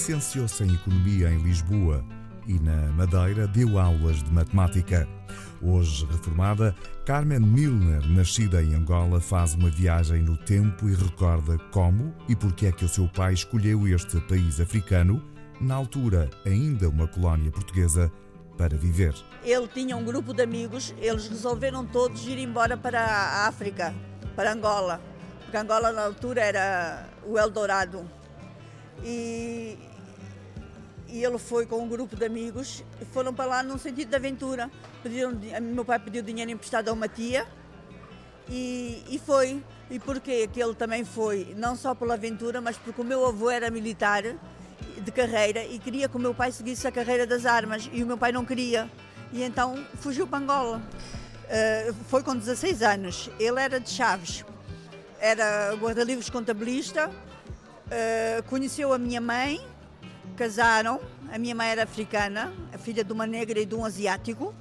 licenciou-se em Economia em Lisboa e na Madeira deu aulas de matemática. Hoje reformada, Carmen Milner, nascida em Angola, faz uma viagem no tempo e recorda como e porque é que o seu pai escolheu este país africano, na altura ainda uma colónia portuguesa, para viver. Ele tinha um grupo de amigos, eles resolveram todos ir embora para a África, para Angola, porque Angola na altura era o Eldorado. E, e ele foi com um grupo de amigos e foram para lá num sentido de aventura. Pediram, meu pai pediu dinheiro emprestado a uma tia e, e foi. E porquê que ele também foi? Não só pela aventura, mas porque o meu avô era militar de carreira e queria que o meu pai seguisse a carreira das armas e o meu pai não queria. E então fugiu para Angola. Uh, foi com 16 anos. Ele era de Chaves, era guarda-livros contabilista, uh, conheceu a minha mãe casaram, a minha mãe era africana, a filha de uma negra e de um asiático,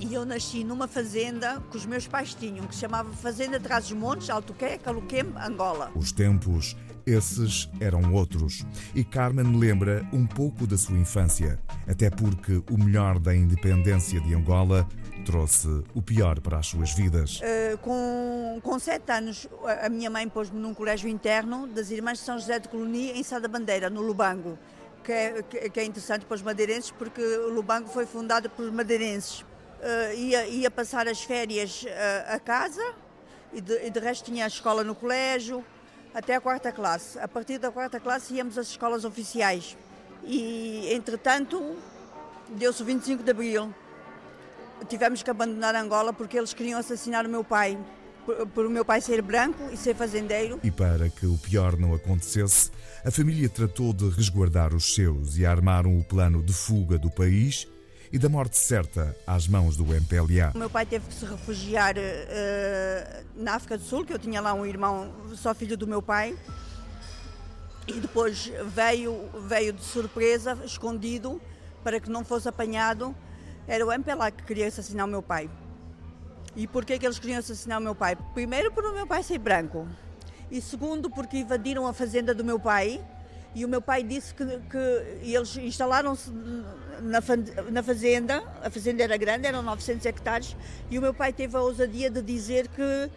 e eu nasci numa fazenda que os meus pais tinham, que se chamava Fazenda Trás-os-Montes, Altoqué, Caluquem, Angola. Os tempos, esses eram outros. E Carmen lembra um pouco da sua infância, até porque o melhor da independência de Angola trouxe o pior para as suas vidas. Uh, com, com sete anos, a minha mãe pôs-me num colégio interno das Irmãs de São José de Colonia, em Sá da Bandeira, no Lubango que é, que é interessante para os madeirenses, porque o Lubango foi fundado por madeirenses. Uh, ia, ia passar as férias uh, a casa e de, e de resto tinha a escola no colégio, até a quarta classe. A partir da quarta classe íamos às escolas oficiais. E, entretanto, deu-se o 25 de Abril. Tivemos que abandonar Angola porque eles queriam assassinar o meu pai por, por o meu pai ser branco e ser fazendeiro. E para que o pior não acontecesse, a família tratou de resguardar os seus e armaram o plano de fuga do país e da morte certa às mãos do MPLA. O meu pai teve que se refugiar uh, na África do Sul, que eu tinha lá um irmão só filho do meu pai. E depois veio, veio de surpresa, escondido, para que não fosse apanhado. Era o MPLA que queria assassinar o meu pai. E porquê que eles queriam assassinar o meu pai? Primeiro, por o meu pai ser branco. E segundo, porque invadiram a fazenda do meu pai. E o meu pai disse que, que eles instalaram-se na, na fazenda. A fazenda era grande, eram 900 hectares. E o meu pai teve a ousadia de dizer que,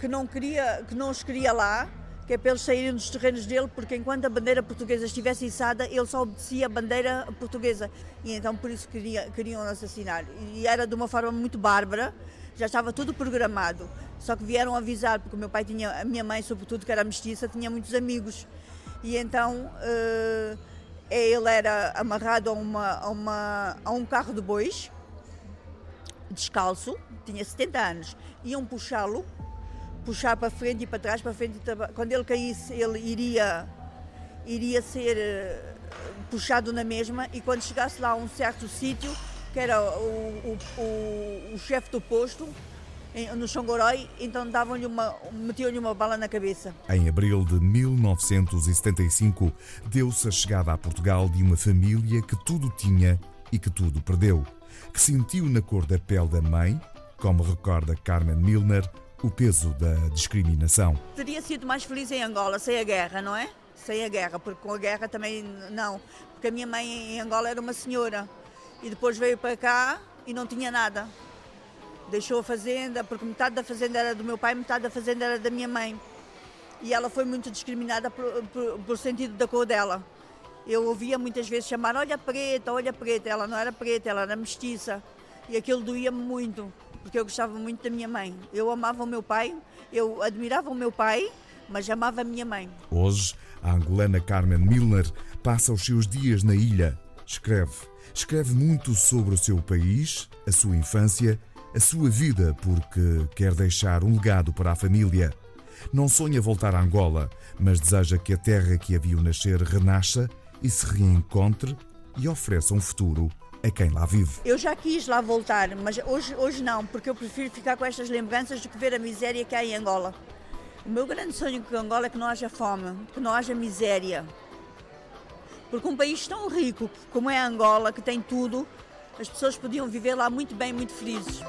que, não, queria, que não os queria lá, que é para eles saírem dos terrenos dele, porque enquanto a bandeira portuguesa estivesse içada, ele só obedecia a bandeira portuguesa. E então por isso queria, queriam assassinar. E era de uma forma muito bárbara já estava tudo programado. Só que vieram avisar, porque o meu pai tinha, a minha mãe, sobretudo, que era mestiça, tinha muitos amigos. E então uh, ele era amarrado a, uma, a, uma, a um carro de bois, descalço, tinha 70 anos. Iam puxá-lo, puxar para frente e para trás, para frente e Quando ele caísse, ele iria, iria ser uh, puxado na mesma e quando chegasse lá a um certo sítio, que era o, o, o, o chefe do posto, no Xongorói, então davam-lhe uma, metiam-lhe uma bala na cabeça. Em abril de 1975, deu-se a chegada a Portugal de uma família que tudo tinha e que tudo perdeu, que sentiu na cor da pele da mãe, como recorda Carmen Milner, o peso da discriminação. Teria sido mais feliz em Angola sem a guerra, não é? Sem a guerra, porque com a guerra também não. Porque a minha mãe em Angola era uma senhora e depois veio para cá e não tinha nada. Deixou a fazenda, porque metade da fazenda era do meu pai, metade da fazenda era da minha mãe. E ela foi muito discriminada por, por, por sentido da cor dela. Eu ouvia muitas vezes chamar, olha preta, olha preta. Ela não era preta, ela era mestiça. E aquilo doía-me muito, porque eu gostava muito da minha mãe. Eu amava o meu pai, eu admirava o meu pai, mas amava a minha mãe. Hoje, a angolana Carmen Milner passa os seus dias na ilha. Escreve Escreve muito sobre o seu país, a sua infância, a sua vida, porque quer deixar um legado para a família. Não sonha voltar a Angola, mas deseja que a terra que a viu nascer renasça e se reencontre e ofereça um futuro a quem lá vive. Eu já quis lá voltar, mas hoje, hoje não, porque eu prefiro ficar com estas lembranças do que ver a miséria que há em Angola. O meu grande sonho com Angola é que não haja fome, que não haja miséria. Porque um país tão rico como é Angola, que tem tudo, as pessoas podiam viver lá muito bem, muito felizes.